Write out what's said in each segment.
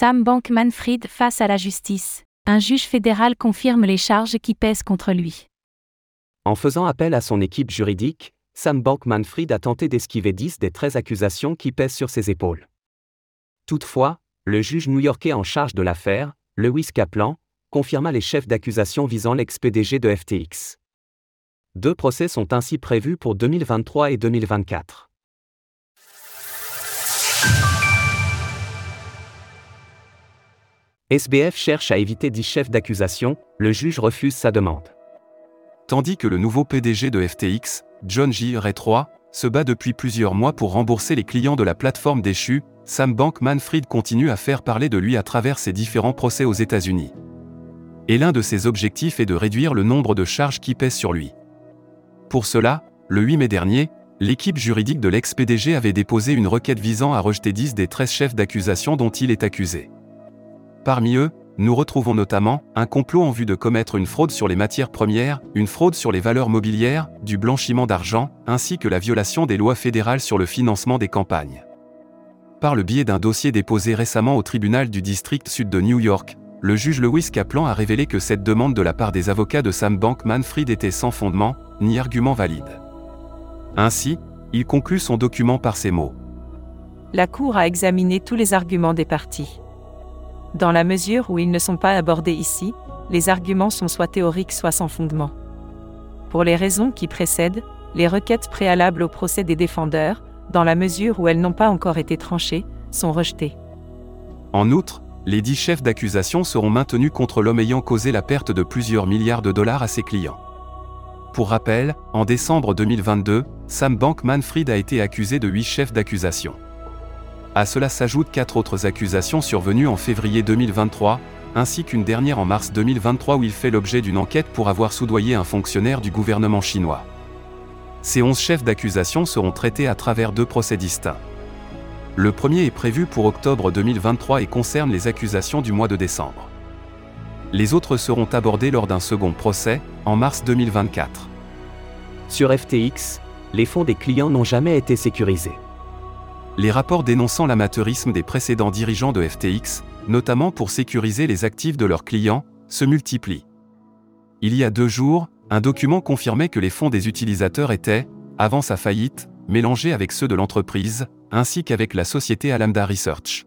Sam Bankman-Fried face à la justice. Un juge fédéral confirme les charges qui pèsent contre lui. En faisant appel à son équipe juridique, Sam Bankman-Fried a tenté d'esquiver 10 des 13 accusations qui pèsent sur ses épaules. Toutefois, le juge new-yorkais en charge de l'affaire, Lewis Kaplan, confirma les chefs d'accusation visant l'ex-PDG de FTX. Deux procès sont ainsi prévus pour 2023 et 2024. SBF cherche à éviter 10 chefs d'accusation, le juge refuse sa demande. Tandis que le nouveau PDG de FTX, John J. Ray 3, se bat depuis plusieurs mois pour rembourser les clients de la plateforme déchue, Sam Bankman-Fried continue à faire parler de lui à travers ses différents procès aux États-Unis. Et l'un de ses objectifs est de réduire le nombre de charges qui pèsent sur lui. Pour cela, le 8 mai dernier, l'équipe juridique de l'ex-PDG avait déposé une requête visant à rejeter 10 des 13 chefs d'accusation dont il est accusé. Parmi eux, nous retrouvons notamment un complot en vue de commettre une fraude sur les matières premières, une fraude sur les valeurs mobilières, du blanchiment d'argent, ainsi que la violation des lois fédérales sur le financement des campagnes. Par le biais d'un dossier déposé récemment au tribunal du district sud de New York, le juge Lewis Kaplan a révélé que cette demande de la part des avocats de Sam Bankman-Fried était sans fondement, ni argument valide. Ainsi, il conclut son document par ces mots. La Cour a examiné tous les arguments des parties. Dans la mesure où ils ne sont pas abordés ici, les arguments sont soit théoriques soit sans fondement. Pour les raisons qui précèdent, les requêtes préalables au procès des défendeurs, dans la mesure où elles n'ont pas encore été tranchées, sont rejetées. En outre, les dix chefs d'accusation seront maintenus contre l'homme ayant causé la perte de plusieurs milliards de dollars à ses clients. Pour rappel, en décembre 2022, Sam Bankman-Fried a été accusé de huit chefs d'accusation. À cela s'ajoutent quatre autres accusations survenues en février 2023, ainsi qu'une dernière en mars 2023 où il fait l'objet d'une enquête pour avoir soudoyé un fonctionnaire du gouvernement chinois. Ces onze chefs d'accusation seront traités à travers deux procès distincts. Le premier est prévu pour octobre 2023 et concerne les accusations du mois de décembre. Les autres seront abordés lors d'un second procès, en mars 2024. Sur FTX, les fonds des clients n'ont jamais été sécurisés les rapports dénonçant l'amateurisme des précédents dirigeants de FTX, notamment pour sécuriser les actifs de leurs clients, se multiplient. Il y a deux jours, un document confirmait que les fonds des utilisateurs étaient, avant sa faillite, mélangés avec ceux de l'entreprise, ainsi qu'avec la société Alameda Research.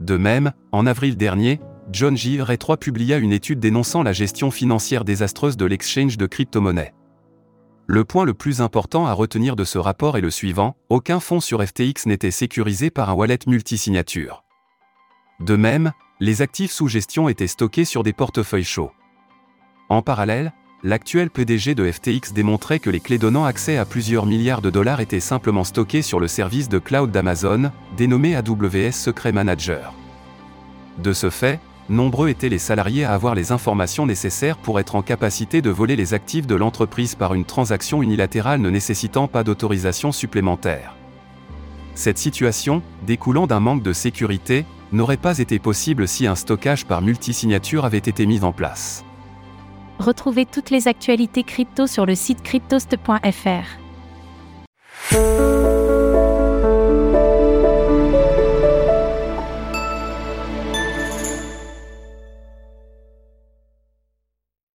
De même, en avril dernier, John J. Ray 3 publia une étude dénonçant la gestion financière désastreuse de l'exchange de crypto-monnaies. Le point le plus important à retenir de ce rapport est le suivant, aucun fonds sur FTX n'était sécurisé par un wallet multisignature. De même, les actifs sous gestion étaient stockés sur des portefeuilles chauds. En parallèle, l'actuel PDG de FTX démontrait que les clés donnant accès à plusieurs milliards de dollars étaient simplement stockées sur le service de cloud d'Amazon, dénommé AWS Secret Manager. De ce fait, nombreux étaient les salariés à avoir les informations nécessaires pour être en capacité de voler les actifs de l'entreprise par une transaction unilatérale ne nécessitant pas d'autorisation supplémentaire. Cette situation, découlant d'un manque de sécurité, n'aurait pas été possible si un stockage par multisignature avait été mis en place. Retrouvez toutes les actualités crypto sur le site cryptost.fr.